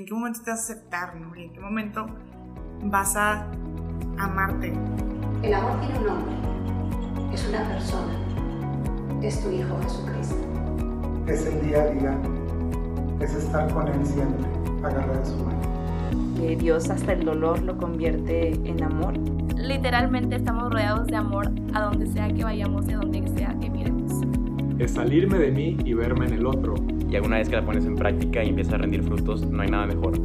¿En qué momento te vas a aceptar, en qué momento vas a amarte? El amor tiene un nombre. Es una persona. Es tu Hijo Jesucristo. Es el día a día. Es estar con Él siempre, agarrar su mano. Que Dios hasta el dolor lo convierte en amor. Literalmente estamos rodeados de amor a donde sea que vayamos y a donde sea que miremos. Es salirme de mí y verme en el otro. Y alguna vez que la pones en práctica y empieza a rendir frutos, no hay nada mejor.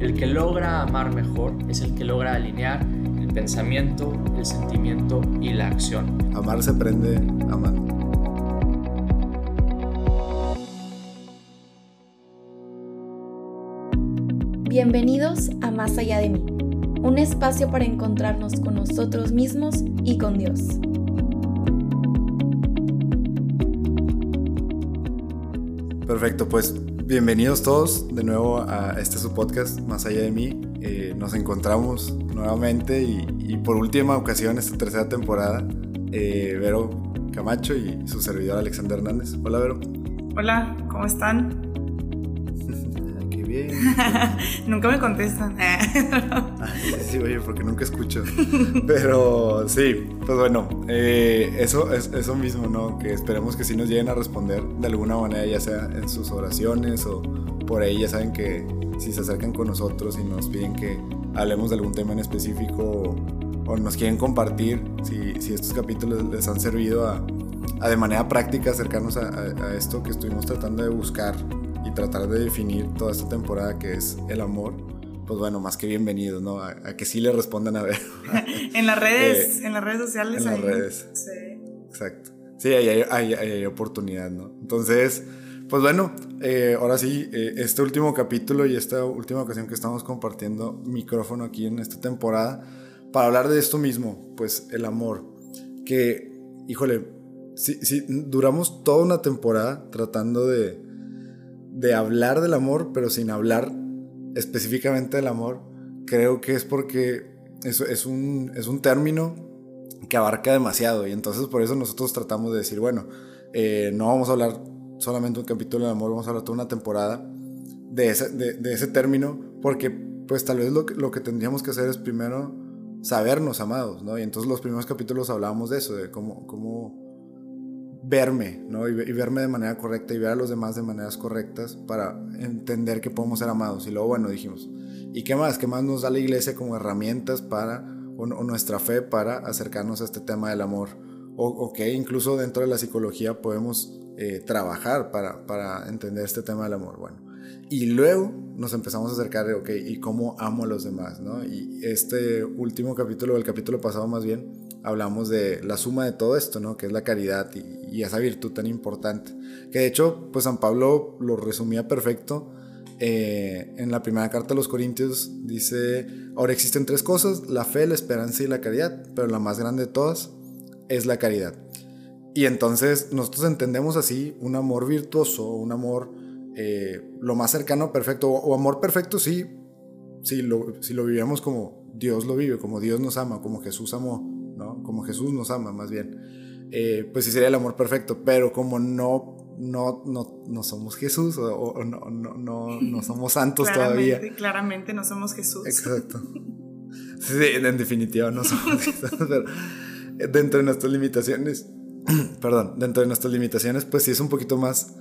El que logra amar mejor es el que logra alinear el pensamiento, el sentimiento y la acción. Amar se aprende amando. Bienvenidos a Más allá de mí, un espacio para encontrarnos con nosotros mismos y con Dios. Perfecto, pues bienvenidos todos de nuevo a este su podcast, Más allá de mí. Eh, nos encontramos nuevamente y, por última ocasión esta tercera temporada, eh, Vero Camacho y su servidor Alexander Hernández. Hola Vero. Hola, ¿cómo están? Bien. nunca me contestan. sí, oye, porque nunca escucho. Pero sí, pues bueno, eh, eso es eso mismo, ¿no? Que esperemos que sí nos lleguen a responder de alguna manera, ya sea en sus oraciones o por ahí, ya saben que si se acercan con nosotros y nos piden que hablemos de algún tema en específico o, nos quieren compartir, si, si, estos capítulos les han servido a, a de manera práctica acercarnos a, a, esto que estuvimos tratando de buscar y tratar de definir toda esta temporada que es el amor, pues bueno, más que bienvenidos, ¿no? A, que sí le respondan a ver. en las redes, eh, en las redes sociales. En las redes. Sí. Exacto. Sí, ahí hay, hay, hay, oportunidad, ¿no? Entonces, pues bueno, eh, ahora sí, eh, este último capítulo y esta última ocasión que estamos compartiendo micrófono aquí en esta temporada, para hablar de esto mismo, pues el amor. Que, híjole, sí, sí, duramos toda una temporada tratando de, de hablar del amor, pero sin hablar específicamente del amor. Creo que es porque es, es, un, es un término que abarca demasiado y entonces por eso nosotros tratamos de decir, bueno, eh, no vamos a hablar solamente un capítulo del amor, vamos a hablar toda una temporada de ese, de, ese término, porque pues tal vez lo, lo, que tendríamos que hacer es primero sabernos amados, ¿no? Y entonces los primeros capítulos hablábamos de eso, de cómo, cómo verme, ¿no? Y, verme de manera correcta y ver a los demás de maneras correctas para entender que podemos ser amados. Y luego, bueno, dijimos, ¿y qué más? ¿Qué más nos da la iglesia como herramientas para, o, nuestra fe para acercarnos a este tema del amor? O, o que incluso dentro de la psicología podemos eh, trabajar para, entender este tema del amor. Bueno, y luego nos empezamos a acercar de, ok, ¿y cómo amo a los demás? ¿no? Y este último capítulo, el capítulo pasado más bien, hablamos de la suma de todo esto, ¿no? Que es la caridad y, y esa virtud tan importante. Que de hecho, pues San Pablo lo resumía perfecto. Eh, en la primera carta a los Corintios dice, ahora existen tres cosas, la fe, la esperanza y la caridad, pero la más grande de todas es la caridad. Y entonces nosotros entendemos así un amor virtuoso, un amor eh, lo más cercano, perfecto, o, amor perfecto sí, si lo, si lo vivimos como Dios lo vive, como Dios nos ama, como Jesús amó, ¿no? Como Jesús nos ama más bien. Eh, pues sí sería el amor perfecto, pero como no, no, no, no somos Jesús o, no, no, no, no, somos santos todavía. Claramente no somos Jesús. Exacto. Sí, en definitiva no somos Jesús, pero dentro de nuestras limitaciones perdón, dentro de nuestras limitaciones, pues sí es un poquito más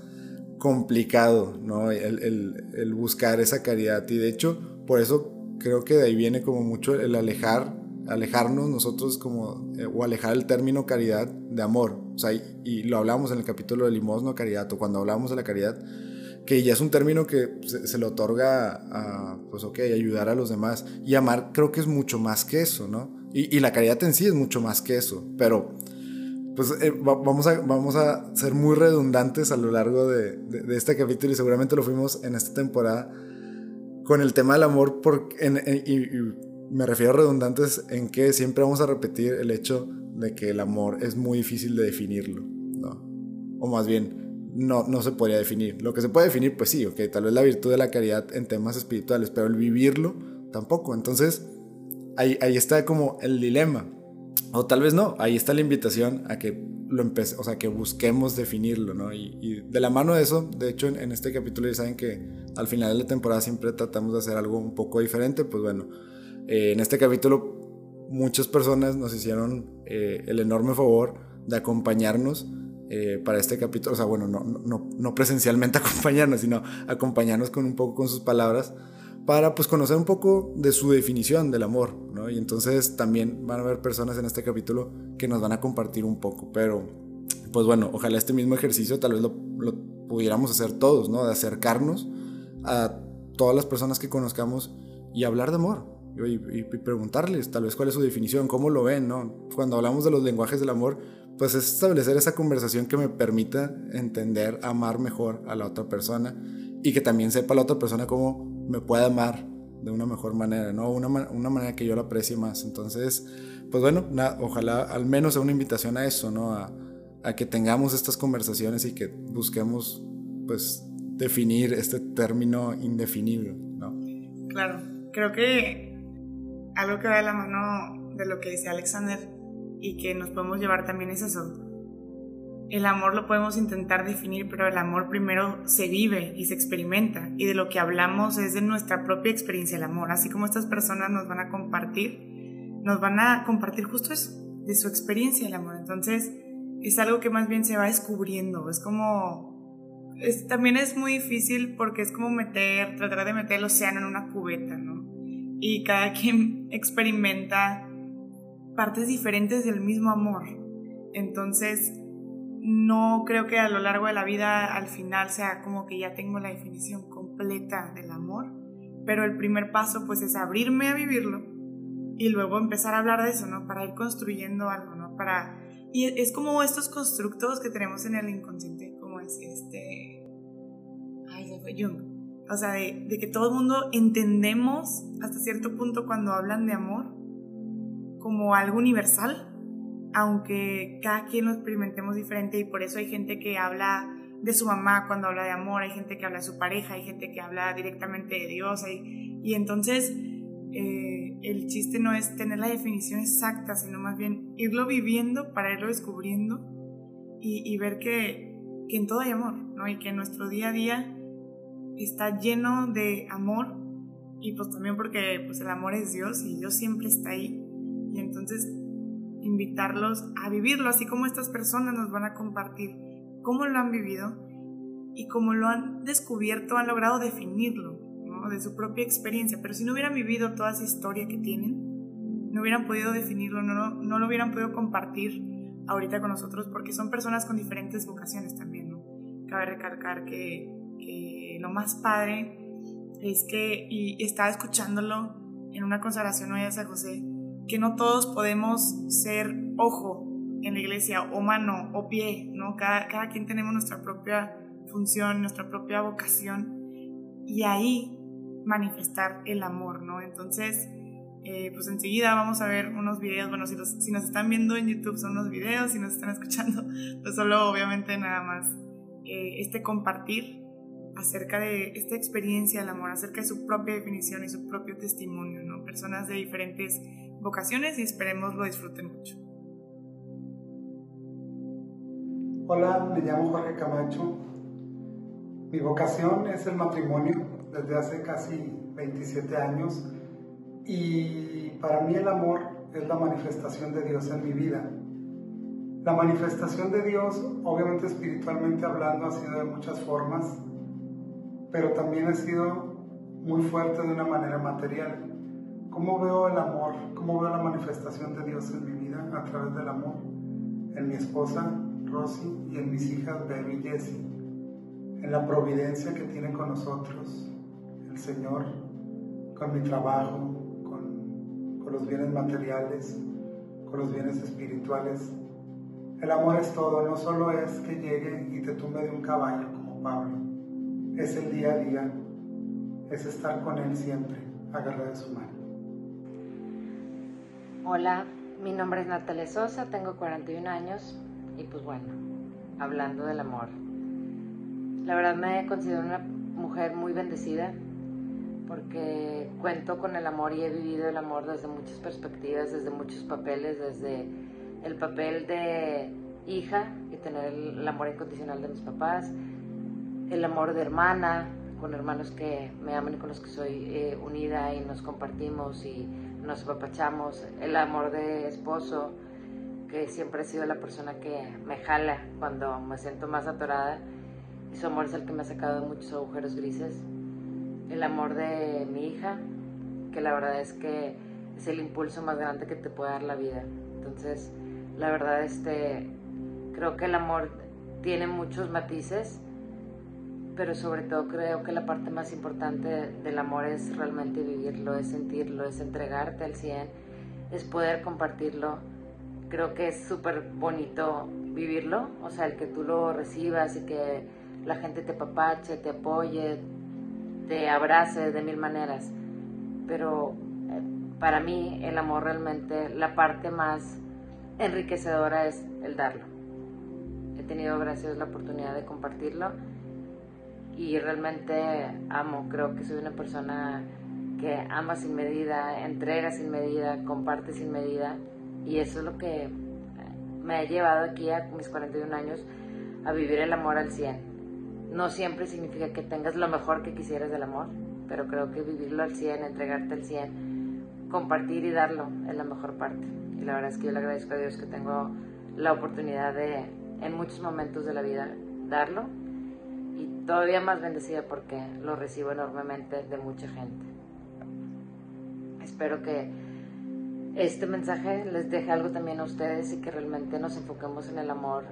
complicado, ¿no? El, buscar esa caridad. Y de hecho, por eso creo que de ahí viene como mucho el alejar, alejarnos nosotros como, eh, o alejar el término caridad de amor. O sea, y, lo hablamos en el capítulo de limosno caridad, o cuando hablamos de la caridad, que ya es un término que se, le otorga a, pues ok, ayudar a los demás. Y amar creo que es mucho más que eso, ¿no? Y, y la caridad en sí es mucho más que eso, pero pues eh, vamos, a, vamos a ser muy redundantes a lo largo de, de, este capítulo y seguramente lo fuimos en esta temporada con el tema del amor porque, y, me refiero a redundantes en que siempre vamos a repetir el hecho de que el amor es muy difícil de definirlo, ¿no? O más bien, no, no se podría definir. Lo que se puede definir, pues sí, ok, tal vez la virtud de la caridad en temas espirituales, pero el vivirlo tampoco. Entonces, ahí, ahí está como el dilema o tal vez no, ahí está la invitación a que lo empecé, o sea, que busquemos definirlo, ¿no? Y, de la mano de eso, de hecho, en, este capítulo ya saben que al final de la temporada siempre tratamos de hacer algo un poco diferente, pues bueno, eh, en este capítulo muchas personas nos hicieron eh, el enorme favor de acompañarnos eh, para este capítulo, o sea, bueno, no, no, no presencialmente acompañarnos, sino acompañarnos con un poco con sus palabras para pues conocer un poco de su definición del amor, ¿no? Y entonces también van a haber personas en este capítulo que nos van a compartir un poco, pero pues bueno, ojalá este mismo ejercicio tal vez lo, pudiéramos hacer todos, ¿no? De acercarnos a todas las personas que conozcamos y hablar de amor, y, y, preguntarles tal vez cuál es su definición, cómo lo ven, ¿no? Cuando hablamos de los lenguajes del amor, pues es establecer esa conversación que me permita entender, amar mejor a la otra persona y que también sepa la otra persona cómo me puede amar de una mejor manera, ¿no? Una, una manera que yo la aprecie más. Entonces, pues bueno, ojalá al menos sea una invitación a eso, ¿no? A, a, que tengamos estas conversaciones y que busquemos, pues, definir este término indefinible, ¿no? Claro, creo que algo que va de la mano de lo que dice Alexander y que nos podemos llevar también es eso, el amor lo podemos intentar definir, pero el amor primero se vive y se experimenta. Y de lo que hablamos es de nuestra propia experiencia del amor. Así como estas personas nos van a compartir, nos van a compartir justo eso, de su experiencia del amor. Entonces, es algo que más bien se va descubriendo. Es como... también es muy difícil porque es como meter, tratar de meter el océano en una cubeta, ¿no? Y cada quien experimenta partes diferentes del mismo amor. Entonces, no creo que a lo largo de la vida al final sea como que ya tengo la definición completa del amor, pero el primer paso pues es abrirme a vivirlo y luego empezar a hablar de eso, ¿no? Para ir construyendo algo, ¿no? Para... Y es como estos constructos que tenemos en el inconsciente, como es este... Ay, se fue Jung. O sea, de, de que todo el mundo entendemos hasta cierto punto cuando hablan de amor como algo universal, aunque cada quien lo experimentemos diferente y por eso hay gente que habla de su mamá cuando habla de amor, hay gente que habla de su pareja, hay gente que habla directamente de Dios y, y entonces eh, el chiste no es tener la definición exacta, sino más bien irlo viviendo para irlo descubriendo y, y ver que, que, en todo hay amor, ¿no? Y que nuestro día a día está lleno de amor y pues también porque pues el amor es Dios y Dios siempre está ahí y entonces invitarlos a vivirlo, así como estas personas nos van a compartir cómo lo han vivido y cómo lo han descubierto, han logrado definirlo, ¿no? de su propia experiencia. Pero si no hubieran vivido toda esa historia que tienen, no hubieran podido definirlo, no, no lo hubieran podido compartir ahorita con nosotros, porque son personas con diferentes vocaciones también. ¿no? Cabe recalcar que, que lo más padre es que, y estaba escuchándolo en una consagración hoy a San José, que no todos podemos ser ojo en la iglesia, o mano, o pie, ¿no? Cada, cada quien tenemos nuestra propia función, nuestra propia vocación, y ahí manifestar el amor, ¿no? Entonces, eh, pues enseguida vamos a ver unos videos, bueno, si, si nos están viendo en YouTube son unos videos, si nos están escuchando, pues solo obviamente nada más eh, este compartir acerca de esta experiencia del amor, acerca de su propia definición y su propio testimonio, ¿no? Personas de diferentes vocaciones y esperemos lo disfruten mucho. Hola, me llamo Jorge Camacho. Mi vocación es el matrimonio desde hace casi 27 años y para mí el amor es la manifestación de Dios en mi vida. La manifestación de Dios, obviamente espiritualmente hablando, ha sido de muchas formas, pero también ha sido muy fuerte de una manera material. ¿Cómo veo el amor? ¿Cómo veo la manifestación de Dios en mi vida a través del amor? En mi esposa, Rosy, y en mis hijas, Baby y Jessie. En la providencia que tiene con nosotros el Señor, con mi trabajo, con, con los bienes materiales, con los bienes espirituales. El amor es todo, no solo es que llegue y te tumbe de un caballo como Pablo. Es el día a día, es estar con Él siempre, agarrar de su mano. Hola, mi nombre es Natalia Sosa, tengo 41 años y pues bueno, hablando del amor. La verdad me considero una mujer muy bendecida porque cuento con el amor y he vivido el amor desde muchas perspectivas, desde muchos papeles, desde el papel de hija y tener el, amor incondicional de mis papás, el amor de hermana, con hermanos que me aman y con los que soy eh, unida y nos compartimos y nos apapachamos, el amor de esposo, que siempre ha sido la persona que me jala cuando me siento más atorada. Y su amor es el que me ha sacado de muchos agujeros grises, el amor de mi hija, que la verdad es que es el impulso más grande que te puede dar la vida. Entonces, la verdad, este, creo que el amor tiene muchos matices, pero sobre todo creo que la parte más importante del amor es realmente vivirlo, es sentirlo, es entregarte al 100, es poder compartirlo. Creo que es súper bonito vivirlo, o sea, el que tú lo recibas y que la gente te papache, te apoye, te abrace de mil maneras. Pero eh, para mí el amor realmente, la parte más enriquecedora es el darlo. He tenido gracias la oportunidad de compartirlo y realmente amo, creo que soy una persona que ama sin medida, entrega sin medida, comparte sin medida y eso es lo que me ha llevado aquí a mis 41 años a vivir el amor al 100. No siempre significa que tengas lo mejor que quisieras del amor, pero creo que vivirlo al 100, entregarte al 100, compartir y darlo es la mejor parte. Y la verdad es que yo le agradezco a Dios que tengo la oportunidad de, en muchos momentos de la vida, darlo todavía más bendecida porque lo recibo enormemente de mucha gente. Espero que este mensaje les deje algo también a ustedes y que realmente nos enfoquemos en el amor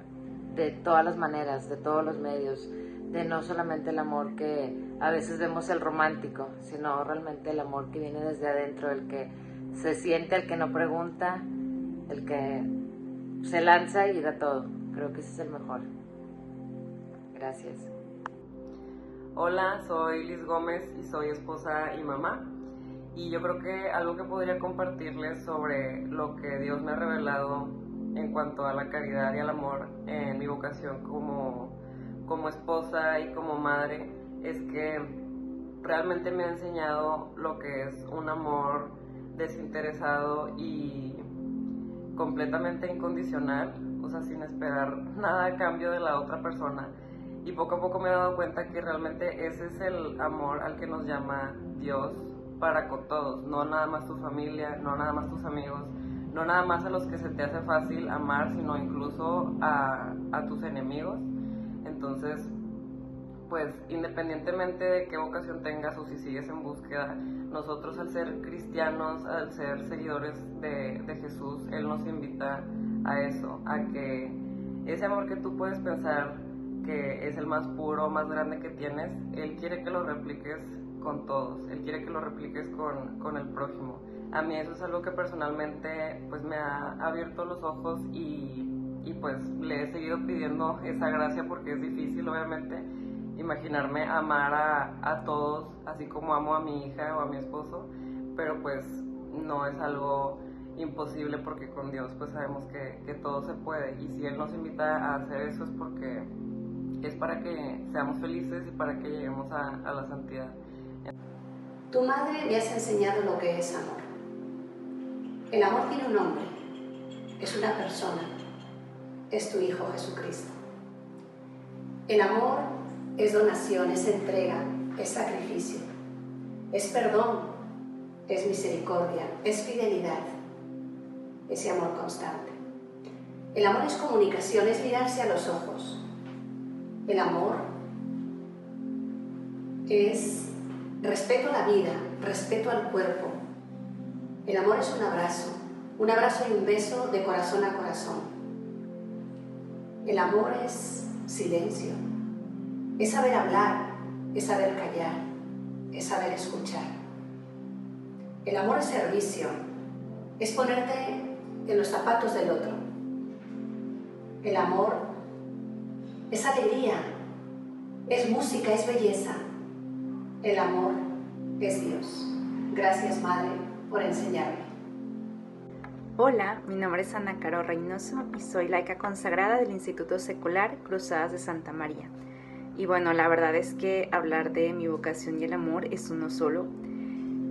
de todas las maneras, de todos los medios, de no solamente el amor que a veces vemos el romántico, sino realmente el amor que viene desde adentro, el que se siente, el que no pregunta, el que se lanza y da todo. Creo que ese es el mejor. Gracias. Hola, soy Liz Gómez y soy esposa y mamá. Y yo creo que algo que podría compartirles sobre lo que Dios me ha revelado en cuanto a la caridad y al amor en mi vocación como, como esposa y como madre es que realmente me ha enseñado lo que es un amor desinteresado y completamente incondicional, o sea, sin esperar nada a cambio de la otra persona y poco a poco me he dado cuenta que realmente ese es el amor al que nos llama Dios para con todos, no nada más tu familia, no nada más tus amigos, no nada más a los que se te hace fácil amar, sino incluso a, a tus enemigos. Entonces, pues independientemente de qué vocación tengas o si sigues en búsqueda, nosotros al ser cristianos, al ser seguidores de, de Jesús, Él nos invita a eso, a que ese amor que tú puedes pensar que es el más puro, más grande que tienes, Él quiere que lo repliques con todos, Él quiere que lo repliques con, con el prójimo. A mí eso es algo que personalmente pues me ha abierto los ojos y, y pues le he seguido pidiendo esa gracia porque es difícil obviamente imaginarme amar a, a todos así como amo a mi hija o a mi esposo, pero pues no es algo imposible porque con Dios pues sabemos que, que, todo se puede y si Él nos invita a hacer eso es porque es para que seamos felices y para que lleguemos a, la santidad. Tu madre me has enseñado lo que es amor. El amor tiene un nombre, es una persona, es tu Hijo Jesucristo. El amor es donación, es entrega, es sacrificio, es perdón, es misericordia, es fidelidad, ese amor constante. El amor es comunicación, es mirarse a los ojos, el amor es respeto a la vida, respeto al cuerpo. El amor es un abrazo, un abrazo y un beso de corazón a corazón. El amor es silencio, es saber hablar, es saber callar, es saber escuchar. El amor es servicio, es ponerte en los zapatos del otro. El amor es alegría, es música, es belleza. El amor es Dios. Gracias, Madre, por enseñarme. Hola, mi nombre es Ana Caro Reynoso y soy laica consagrada del Instituto Secular Cruzadas de Santa María. Y bueno, la verdad es que hablar de mi vocación y el amor es uno solo.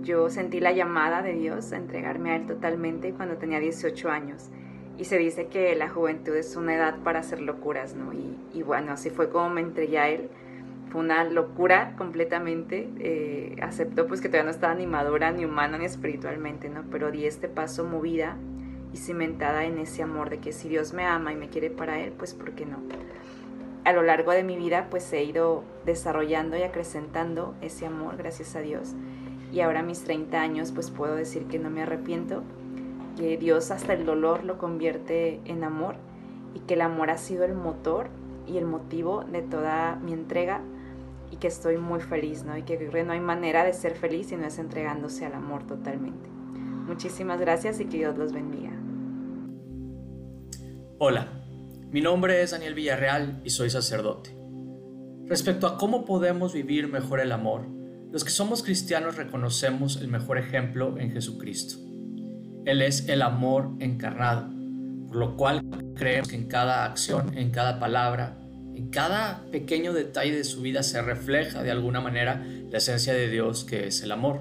Yo sentí la llamada de Dios a entregarme a Él totalmente cuando tenía 18 años y se dice que la juventud es una edad para hacer locuras, ¿no? Y, bueno, así fue como me entregué a él. Fue una locura completamente. Eh, aceptó pues que todavía no estaba ni madura, ni humana, ni espiritualmente, ¿no? Pero di este paso movida y cimentada en ese amor de que si Dios me ama y me quiere para Él, pues ¿por qué no? A lo largo de mi vida pues he ido desarrollando y acrecentando ese amor, gracias a Dios. Y ahora mis 30 años pues puedo decir que no me arrepiento que Dios hasta el dolor lo convierte en amor y que el amor ha sido el motor y el motivo de toda mi entrega y que estoy muy feliz, ¿no? Y que no hay manera de ser feliz si no es entregándose al amor totalmente. Muchísimas gracias y que Dios los bendiga. Hola, mi nombre es Daniel Villarreal y soy sacerdote. Respecto a cómo podemos vivir mejor el amor, los que somos cristianos reconocemos el mejor ejemplo en Jesucristo. Él es el amor encarnado, por lo cual creemos que en cada acción, en cada palabra, en cada pequeño detalle de su vida se refleja de alguna manera la esencia de Dios que es el amor.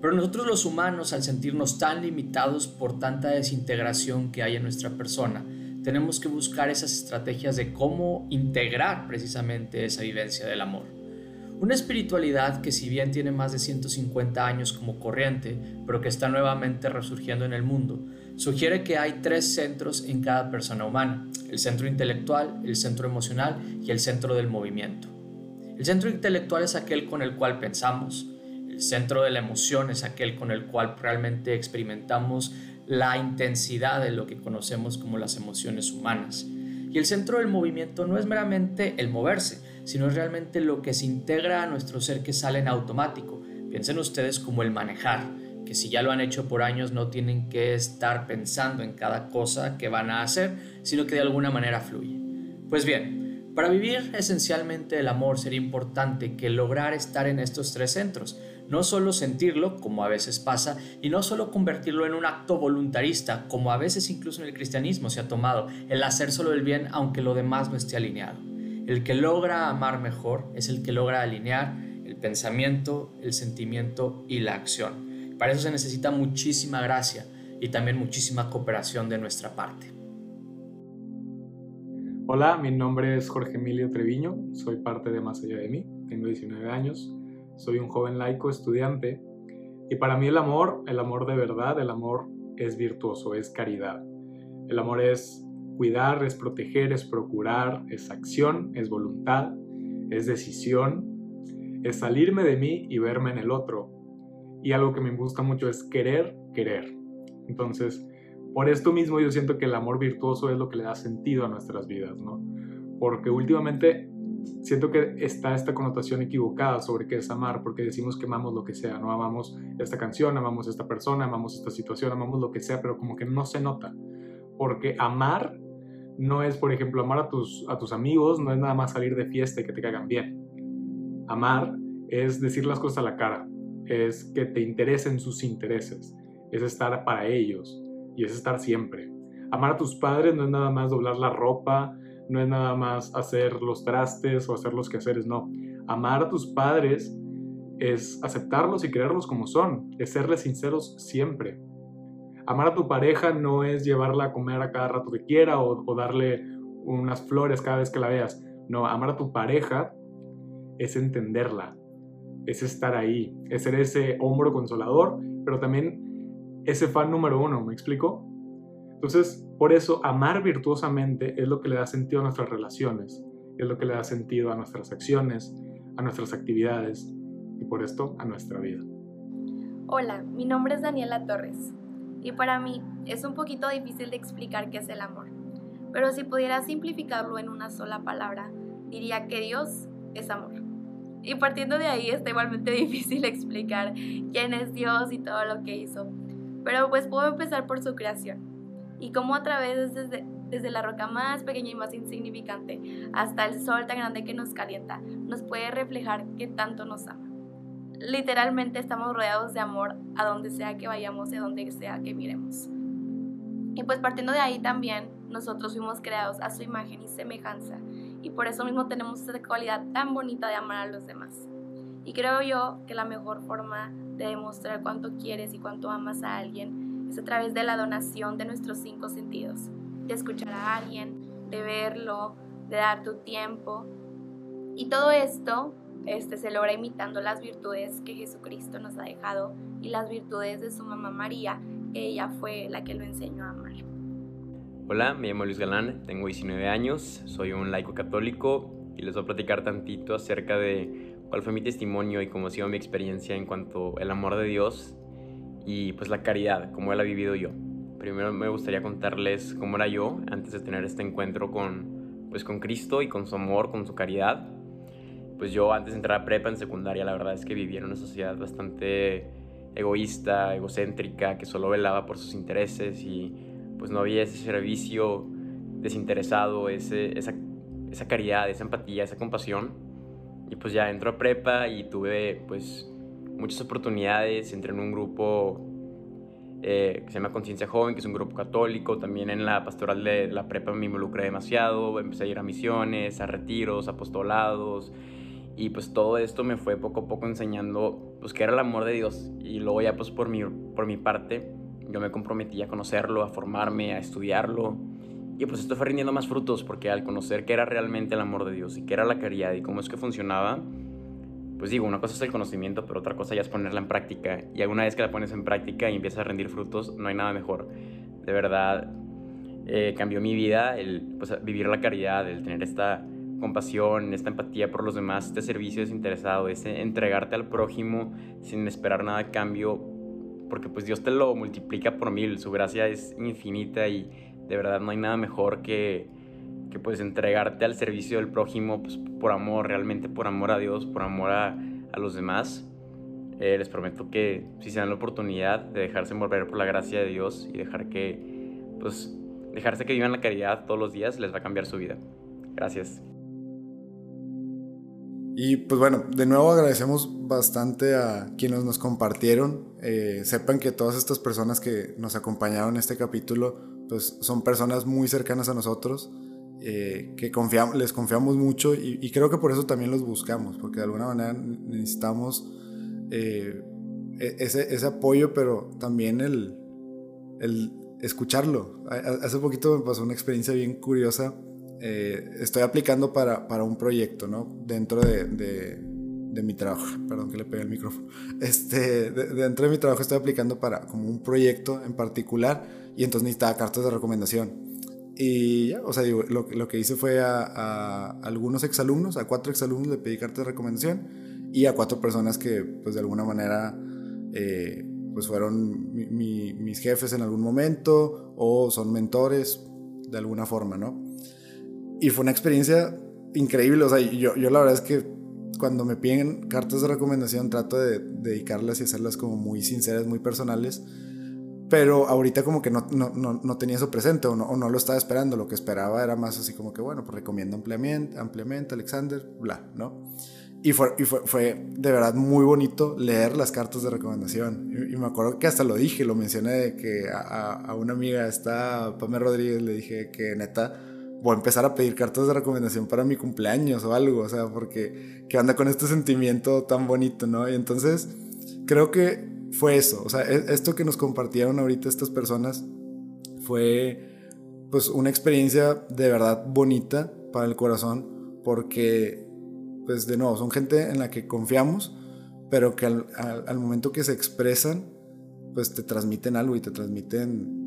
Pero nosotros los humanos, al sentirnos tan limitados por tanta desintegración que hay en nuestra persona, tenemos que buscar esas estrategias de cómo integrar precisamente esa vivencia del amor. Una espiritualidad que si bien tiene más de 150 años como corriente, pero que está nuevamente resurgiendo en el mundo, sugiere que hay tres centros en cada persona humana, el centro intelectual, el centro emocional y el centro del movimiento. El centro intelectual es aquel con el cual pensamos, el centro de la emoción es aquel con el cual realmente experimentamos la intensidad de lo que conocemos como las emociones humanas. Y el centro del movimiento no es meramente el moverse, sino es realmente lo que se integra a nuestro ser que sale en automático. Piensen ustedes como el manejar, que si ya lo han hecho por años no tienen que estar pensando en cada cosa que van a hacer, sino que de alguna manera fluye. Pues bien, para vivir esencialmente el amor sería importante que lograr estar en estos tres centros, no solo sentirlo, como a veces pasa, y no solo convertirlo en un acto voluntarista, como a veces incluso en el cristianismo se ha tomado, el hacer solo el bien aunque lo demás no esté alineado. El que logra amar mejor es el que logra alinear el pensamiento, el sentimiento y la acción. Para eso se necesita muchísima gracia y también muchísima cooperación de nuestra parte. Hola, mi nombre es Jorge Emilio Treviño, soy parte de Más allá de mí, tengo 19 años, soy un joven laico estudiante y para mí el amor, el amor de verdad, el amor es virtuoso, es caridad. El amor es Cuidar es proteger, es procurar, es acción, es voluntad, es decisión, es salirme de mí y verme en el otro. Y algo que me gusta mucho es querer, querer. Entonces, por esto mismo yo siento que el amor virtuoso es lo que le da sentido a nuestras vidas, ¿no? Porque últimamente siento que está esta connotación equivocada sobre qué es amar, porque decimos que amamos lo que sea, no amamos esta canción, amamos esta persona, amamos esta situación, amamos lo que sea, pero como que no se nota. Porque amar no es, por ejemplo, amar a tus, a tus amigos, no es nada más salir de fiesta y que te caigan bien. Amar es decir las cosas a la cara, es que te interesen sus intereses, es estar para ellos y es estar siempre. Amar a tus padres no es nada más doblar la ropa, no es nada más hacer los trastes o hacer los quehaceres, no. Amar a tus padres es aceptarlos y quererlos como son, es serles sinceros siempre, amar a tu pareja no es llevarla a comer a cada rato que quiera o, darle unas flores cada vez que la veas. No, amar a tu pareja es entenderla, es estar ahí, es ser ese hombro consolador, pero también ese fan número uno, ¿me explico? Entonces, por eso, amar virtuosamente es lo que le da sentido a nuestras relaciones, es lo que le da sentido a nuestras acciones, a nuestras actividades y por esto a nuestra vida. Hola, mi nombre es Daniela Torres. Y para mí es un poquito difícil de explicar qué es el amor. Pero si pudiera simplificarlo en una sola palabra, diría que Dios es amor. Y partiendo de ahí está igualmente difícil explicar quién es Dios y todo lo que hizo. Pero pues puedo empezar por su creación. Y cómo a través desde, desde la roca más pequeña y más insignificante hasta el sol tan grande que nos calienta, nos puede reflejar que tanto nos ama literalmente estamos rodeados de amor a donde sea que vayamos y a donde sea que miremos. Y pues partiendo de ahí también, nosotros fuimos creados a su imagen y semejanza. Y por eso mismo tenemos esa cualidad tan bonita de amar a los demás. Y creo yo que la mejor forma de demostrar cuánto quieres y cuánto amas a alguien es a través de la donación de nuestros cinco sentidos, de escuchar a alguien, de verlo, de dar tu tiempo. Y todo esto este, se logra imitando las virtudes que Jesucristo nos ha dejado y las virtudes de su mamá María, que ella fue la que lo enseñó a amar. Hola, me llamo Luis Galán, tengo 19 años, soy un laico católico y les voy a platicar tantito acerca de cuál fue mi testimonio y cómo ha sido mi experiencia en cuanto al amor de Dios y pues la caridad, cómo él ha vivido yo. Primero me gustaría contarles cómo era yo antes de tener este encuentro con, pues, con Cristo y con su amor, con su caridad. Pues yo antes de entrar a prepa en secundaria, la verdad es que vivía en una sociedad bastante egoísta, egocéntrica, que solo velaba por sus intereses y pues no había ese servicio desinteresado, ese, esa, esa caridad, esa empatía, esa compasión. Y pues ya entro a prepa y tuve pues muchas oportunidades, entré en un grupo eh, que se llama Conciencia Joven, que es un grupo católico, también en la pastoral de la prepa me involucré demasiado, empecé a ir a misiones, a retiros, apostolados, y pues todo esto me fue poco a poco enseñando pues que era el amor de Dios, y luego ya pues por mi, por mi parte yo me comprometí a conocerlo, a formarme, a estudiarlo, y pues esto fue rindiendo más frutos, porque al conocer que era realmente el amor de Dios y que era la caridad y cómo es que funcionaba, pues digo, una cosa es el conocimiento, pero otra cosa ya es ponerla en práctica. Y alguna vez que la pones en práctica y empieza a rendir frutos, no hay nada mejor. De verdad, eh, cambió mi vida el pues, vivir la caridad, el tener esta compasión, esta empatía por los demás, este servicio desinteresado, ese entregarte al prójimo sin esperar nada a cambio, porque pues Dios te lo multiplica por mil, su gracia es infinita y de verdad no hay nada mejor que que puedes entregarte al servicio del prójimo pues, por amor, realmente por amor a Dios, por amor a, a los demás. Eh, les prometo que si se dan la oportunidad de dejarse envolver por la gracia de Dios y dejar que, pues, dejarse que vivan la caridad todos los días, les va a cambiar su vida. Gracias. Y pues bueno, de nuevo agradecemos bastante a quienes nos compartieron. Eh, sepan que todas estas personas que nos acompañaron en este capítulo, pues son personas muy cercanas a nosotros. Eh, que confiamos, les confiamos mucho y, creo que por eso también los buscamos, porque de alguna manera necesitamos eh, e, ese, ese, apoyo, pero también el, el, escucharlo. Hace poquito me pasó una experiencia bien curiosa. Eh, estoy aplicando para, para, un proyecto, ¿no? Dentro de, de, de, mi trabajo. Perdón que le pegué el micrófono. Este, dentro de mi trabajo estoy aplicando para como un proyecto en particular y entonces necesitaba cartas de recomendación. Y ya, o sea, digo, lo, lo, que hice fue a, a, algunos exalumnos, a cuatro exalumnos le pedí carta de recomendación y a cuatro personas que, pues de alguna manera, eh, pues fueron mis jefes en algún momento o son mentores de alguna forma, ¿no? Y fue una experiencia increíble, o sea, yo, yo la verdad es que cuando me piden cartas de recomendación trato de dedicarlas y hacerlas como muy sinceras, muy personales pero ahorita como que no, no, no, tenía eso presente o, o no, lo estaba esperando. Lo que esperaba era más así como que, bueno, pues recomiendo ampliamente, ampliamente Alexander, bla, ¿no? Y, fue, y fue, fue, de verdad muy bonito leer las cartas de recomendación. Y, me acuerdo que hasta lo dije, lo mencioné, de que a, a, una amiga, esta Pamela Rodríguez, le dije que neta voy a empezar a pedir cartas de recomendación para mi cumpleaños o algo, o sea, porque que anda con este sentimiento tan bonito, ¿no? Y entonces creo que fue eso. O sea, e, esto que nos compartieron ahorita estas personas fue pues una experiencia de verdad bonita para el corazón porque pues de nuevo son gente en la que confiamos pero que al, al, momento que se expresan pues te transmiten algo y te transmiten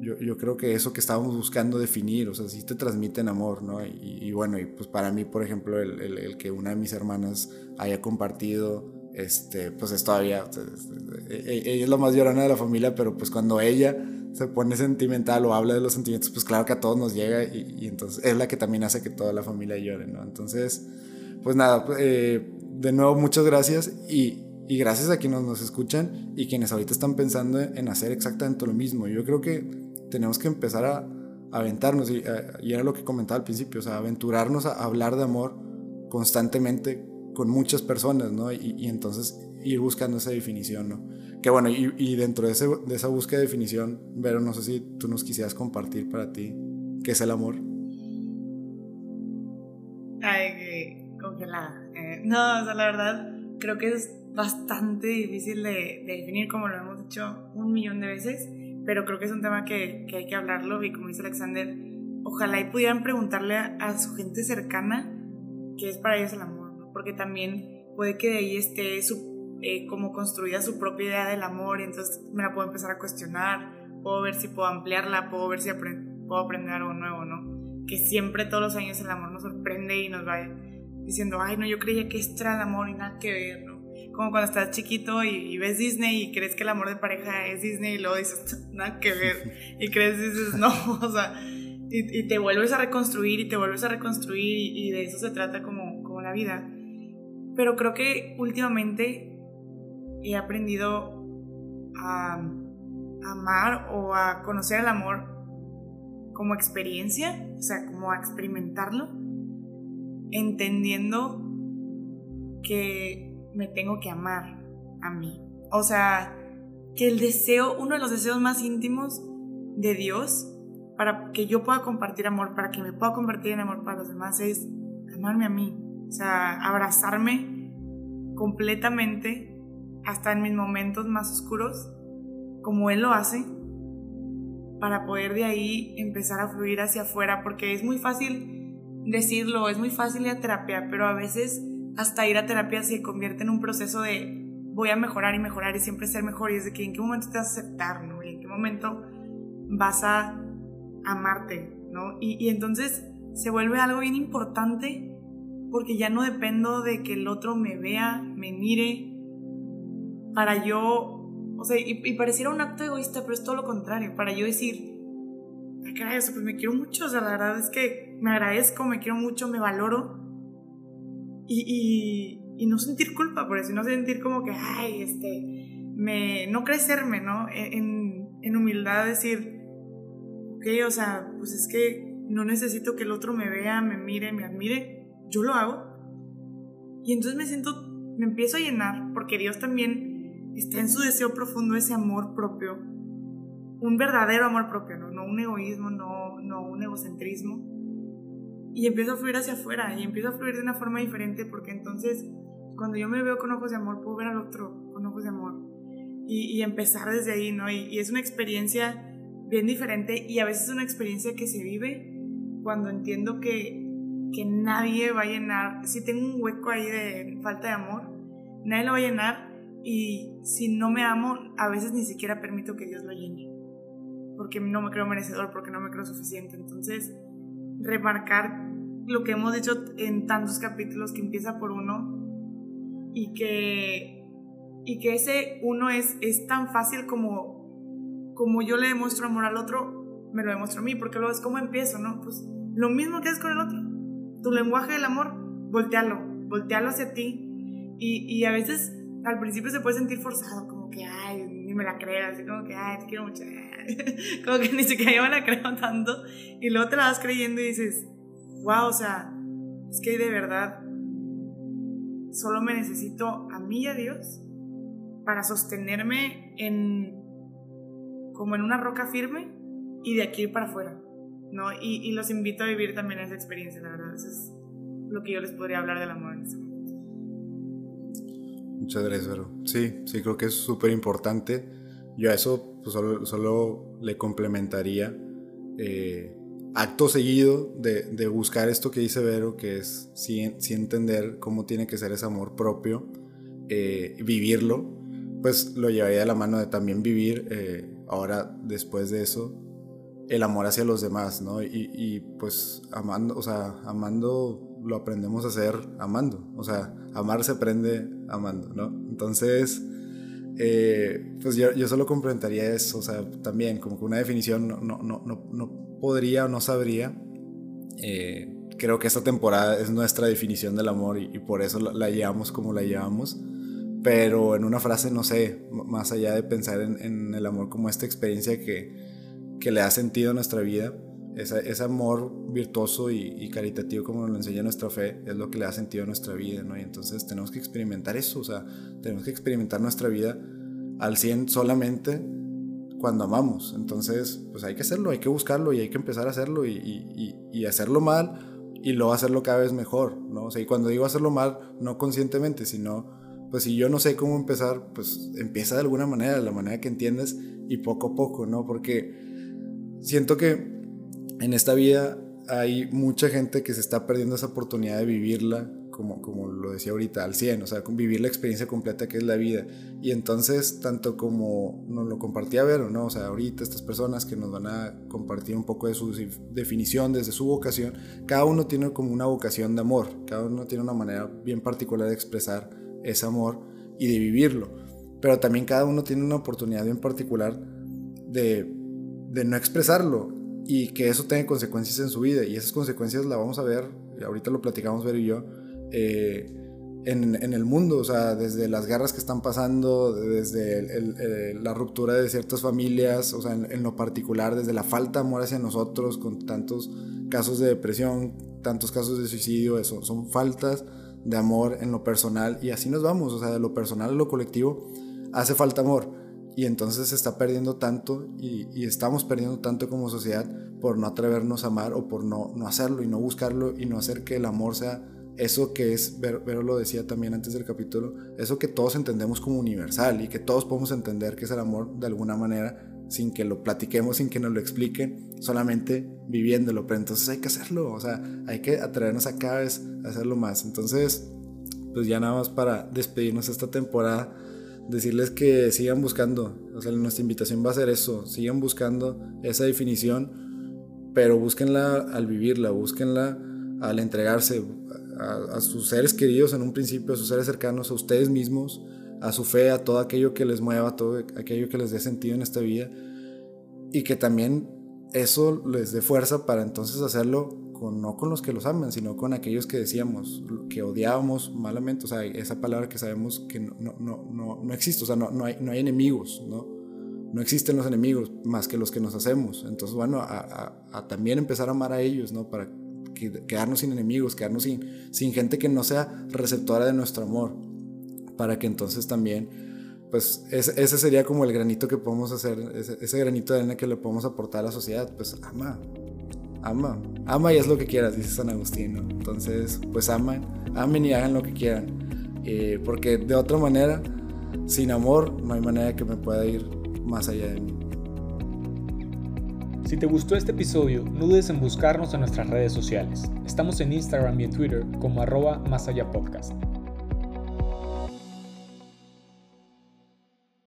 yo, yo, creo que eso que estábamos buscando definir, o sea, sí te transmiten amor, ¿no? Y, bueno, y pues para mí, por ejemplo, el, el, el que una de mis hermanas haya compartido este, pues es todavía, e, e, ella es la más llorona de la familia, pero pues cuando ella se pone sentimental o habla de los sentimientos, pues claro que a todos nos llega y, entonces es la que también hace que toda la familia llore, ¿no? Entonces, pues nada, eh, de nuevo muchas gracias y, y, gracias a quienes nos escuchan y quienes ahorita están pensando en hacer exactamente lo mismo. Yo creo que tenemos que empezar a, aventarnos y, y, era lo que comentaba al principio, o sea, aventurarnos a hablar de amor constantemente con muchas personas, ¿no? Y, entonces ir buscando esa definición, ¿no? Que bueno, y, dentro de, ese, de, esa búsqueda de definición, Vero, no sé si tú nos quisieras compartir para ti qué es el amor. Ay, congelada. Eh, no, o sea, la verdad, creo que es bastante difícil de, definir, como lo hemos dicho un millón de veces, pero creo que es un tema que, que hay que hablarlo y como dice Alexander, ojalá y pudieran preguntarle a, su gente cercana qué es para ellos el amor, porque también puede que de ahí esté su, eh, como construida su propia idea del amor y entonces me la puedo empezar a cuestionar, puedo ver si puedo ampliarla, puedo ver si puedo aprender algo nuevo, ¿no? Que siempre todos los años el amor nos sorprende y nos va diciendo, ay, no, yo creía que esto era el amor y nada que ver. Como cuando estás chiquito y, ves Disney y crees que el amor de pareja es Disney y luego dices, nada que ver, y crees y dices, no, o sea, y, te vuelves a reconstruir y te vuelves a reconstruir y, de eso se trata como, como la vida. Pero creo que últimamente he aprendido a amar o a conocer el amor como experiencia, o sea, como a experimentarlo, entendiendo que me tengo que amar a mí. O sea, que el deseo, uno de los deseos más íntimos de Dios para que yo pueda compartir amor, para que me pueda convertir en amor para los demás, es amarme a mí. O sea, abrazarme completamente hasta en mis momentos más oscuros, como Él lo hace, para poder de ahí empezar a fluir hacia afuera, porque es muy fácil decirlo, es muy fácil ir a terapia, pero a veces hasta ir a terapia se convierte en un proceso de voy a mejorar y mejorar y siempre ser mejor y es de que en qué momento te vas a aceptar, ¿no? Y en qué momento vas a amarte, ¿no? Y, entonces se vuelve algo bien importante porque ya no dependo de que el otro me vea, me mire, para yo, o sea, y, pareciera un acto egoísta, pero es todo lo contrario, para yo decir, ay, eso, pues me quiero mucho, o sea, la verdad es que me agradezco, me quiero mucho, me valoro, y, y, no sentir culpa por eso, y no sentir como que, ay, este, me, no crecerme, ¿no? En, en humildad decir, ok, o sea, pues es que no necesito que el otro me vea, me mire, me admire, yo lo hago. Y entonces me siento, me empiezo a llenar, porque Dios también está en su deseo profundo ese amor propio, un verdadero amor propio, no, no un egoísmo, no, no un egocentrismo. Y empiezo a fluir hacia afuera, y empiezo a fluir de una forma diferente, porque entonces cuando yo me veo con ojos de amor, puedo ver al otro con ojos de amor. Y, empezar desde ahí, ¿no? y es una experiencia bien diferente y a veces es una experiencia que se vive cuando entiendo que, que nadie va a llenar, si tengo un hueco ahí de falta de amor, nadie lo va a llenar y si no me amo, a veces ni siquiera permito que Dios lo llene, porque no me creo merecedor, porque no me creo suficiente. Entonces, remarcar lo que hemos dicho en tantos capítulos que empieza por uno y que, y que ese uno es, es tan fácil como como yo le demuestro amor al otro, me lo demuestro a mí, porque luego es como empiezo, ¿no? Pues lo mismo que haces con el otro. Tu lenguaje del amor, voltealo, voltealo hacia ti. Y, a veces al principio se puede sentir forzado, como que, ay, ni me la creas, como que, ay, te quiero mucho, como que ni siquiera yo me la creo tanto. Y luego te la vas creyendo y dices, wow, o sea, es que de verdad solo me necesito a mí y a Dios para sostenerme en como en una roca firme y de aquí para afuera, ¿no? Y, los invito a vivir también esa experiencia, la verdad. Eso es lo que yo les podría hablar del amor en este momento. Muchas gracias, Vero. Sí, sí, creo que es súper importante. Yo a eso pues, solo, le complementaría eh, acto seguido de, de, buscar esto que dice Vero, que es sí, entender cómo tiene que ser ese amor propio, eh, vivirlo, pues lo llevaría de la mano de también vivir eh, ahora después de eso, el amor hacia los demás, ¿no? Y, pues amando, o sea, amando lo aprendemos a hacer amando, o sea, amar se aprende amando, ¿no? Entonces, eh, pues yo, yo, solo complementaría eso, o sea, también como que una definición no, no, no, no podría o no sabría. Eh, creo que esta temporada es nuestra definición del amor y, por eso la, la llevamos como la llevamos pero en una frase, no sé, más allá de pensar en, el amor como esta experiencia que, que, le ha sentido a nuestra vida, ese, amor virtuoso y, caritativo como nos lo enseña nuestra fe, es lo que le ha sentido a nuestra vida, ¿no? Y entonces tenemos que experimentar eso, o sea, tenemos que experimentar nuestra vida al 100 solamente cuando amamos. Entonces, pues hay que hacerlo, hay que buscarlo y hay que empezar a hacerlo y, y, y hacerlo mal y luego hacerlo cada vez mejor, ¿no? O sea, y cuando digo hacerlo mal, no conscientemente, sino pues si yo no sé cómo empezar, pues empieza de alguna manera, de la manera que entiendes y poco a poco, ¿no? Porque siento que en esta vida hay mucha gente que se está perdiendo esa oportunidad de vivirla, como, como lo decía ahorita, al 100, o sea, vivir la experiencia completa que es la vida. Y entonces, tanto como nos lo compartía Vero, ¿no? O sea, ahorita estas personas que nos van a compartir un poco de su definición, desde su vocación, cada uno tiene como una vocación de amor, cada uno tiene una manera bien particular de expresar ese amor y de vivirlo. Pero también cada uno tiene una oportunidad bien particular de, de no expresarlo y que eso tenga consecuencias en su vida. Y esas consecuencias las vamos a ver, ahorita lo platicamos Ver y yo, eh, en, en, el mundo, o sea, desde las guerras que están pasando, desde la ruptura de ciertas familias, o sea, en, lo particular, desde la falta de amor hacia nosotros, con tantos casos de depresión, tantos casos de suicidio, eso, son faltas de amor en lo personal y así nos vamos, o sea, de lo personal a lo colectivo hace falta amor y entonces se está perdiendo tanto y, estamos perdiendo tanto como sociedad por no atrevernos a amar o por no, no hacerlo y no buscarlo y no hacer que el amor sea eso que es, Vero lo decía también antes del capítulo, eso que todos entendemos como universal y que todos podemos entender que es el amor de alguna manera sin que lo platiquemos, sin que nos lo expliquen, solamente viviéndolo. Pero entonces hay que hacerlo, o sea, hay que atrevernos a cada vez a hacerlo más. Entonces, pues ya nada más para despedirnos esta temporada, decirles que sigan buscando, o sea, nuestra invitación va a ser eso, sigan buscando esa definición, pero búsquenla al vivirla, búsquenla al entregarse a, a sus seres queridos en un principio, a sus seres cercanos, a ustedes mismos a su fe, a todo aquello que les mueva, a todo aquello que les dé sentido en esta vida y que también eso les dé fuerza para entonces hacerlo no con los que los aman, sino con aquellos que decíamos, que odiábamos malamente, o sea, esa palabra que sabemos que no, no, no, no, existe, o sea, no, no, hay, no hay enemigos, ¿no? No existen los enemigos más que los que nos hacemos. Entonces, bueno, a, también empezar a amar a ellos, ¿no? Para quedarnos sin enemigos, quedarnos sin, sin gente que no sea receptora de nuestro amor para que entonces también, pues ese, sería como el granito que podemos hacer, ese, granito de arena que le podemos aportar a la sociedad, pues ama, ama, ama y haz lo que quieras, dice San Agustín, Entonces, pues amen, amen y hagan lo que quieran, eh, porque de otra manera, sin amor, no hay manera que me pueda ir más allá de mí. Si te gustó este episodio, no dudes en buscarnos en nuestras redes sociales. Estamos en Instagram y en Twitter como arroba más allá podcast.